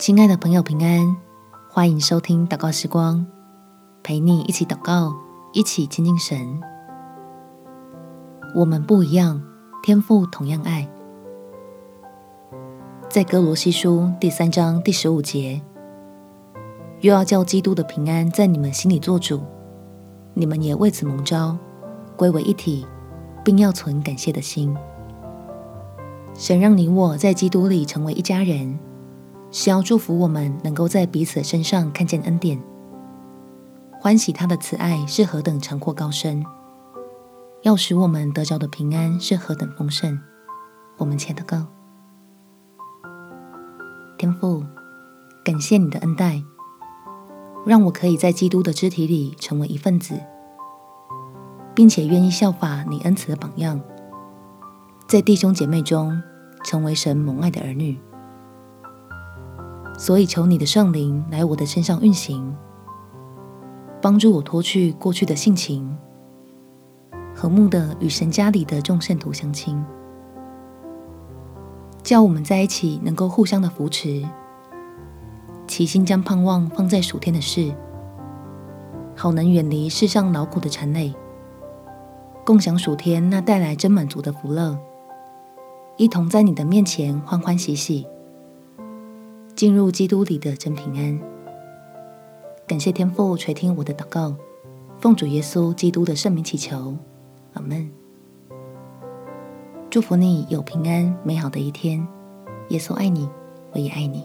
亲爱的朋友，平安！欢迎收听祷告时光，陪你一起祷告，一起亲近神。我们不一样，天父同样爱。在哥罗西书第三章第十五节，又要叫基督的平安在你们心里作主，你们也为此蒙召，归为一体，并要存感谢的心。神让你我在基督里成为一家人。是要祝福我们能够在彼此身上看见恩典，欢喜他的慈爱是何等长阔高深，要使我们得着的平安是何等丰盛。我们且祷告，天父，感谢你的恩待，让我可以在基督的肢体里成为一份子，并且愿意效法你恩慈的榜样，在弟兄姐妹中成为神蒙爱的儿女。所以，求你的圣灵来我的身上运行，帮助我脱去过去的性情，和睦的与神家里的众圣徒相亲，叫我们在一起能够互相的扶持，齐心将盼望放在属天的事，好能远离世上劳苦的缠累，共享属天那带来真满足的福乐，一同在你的面前欢欢喜喜。进入基督里的真平安，感谢天父垂听我的祷告，奉主耶稣基督的圣名祈求，阿门。祝福你有平安美好的一天，耶稣爱你，我也爱你。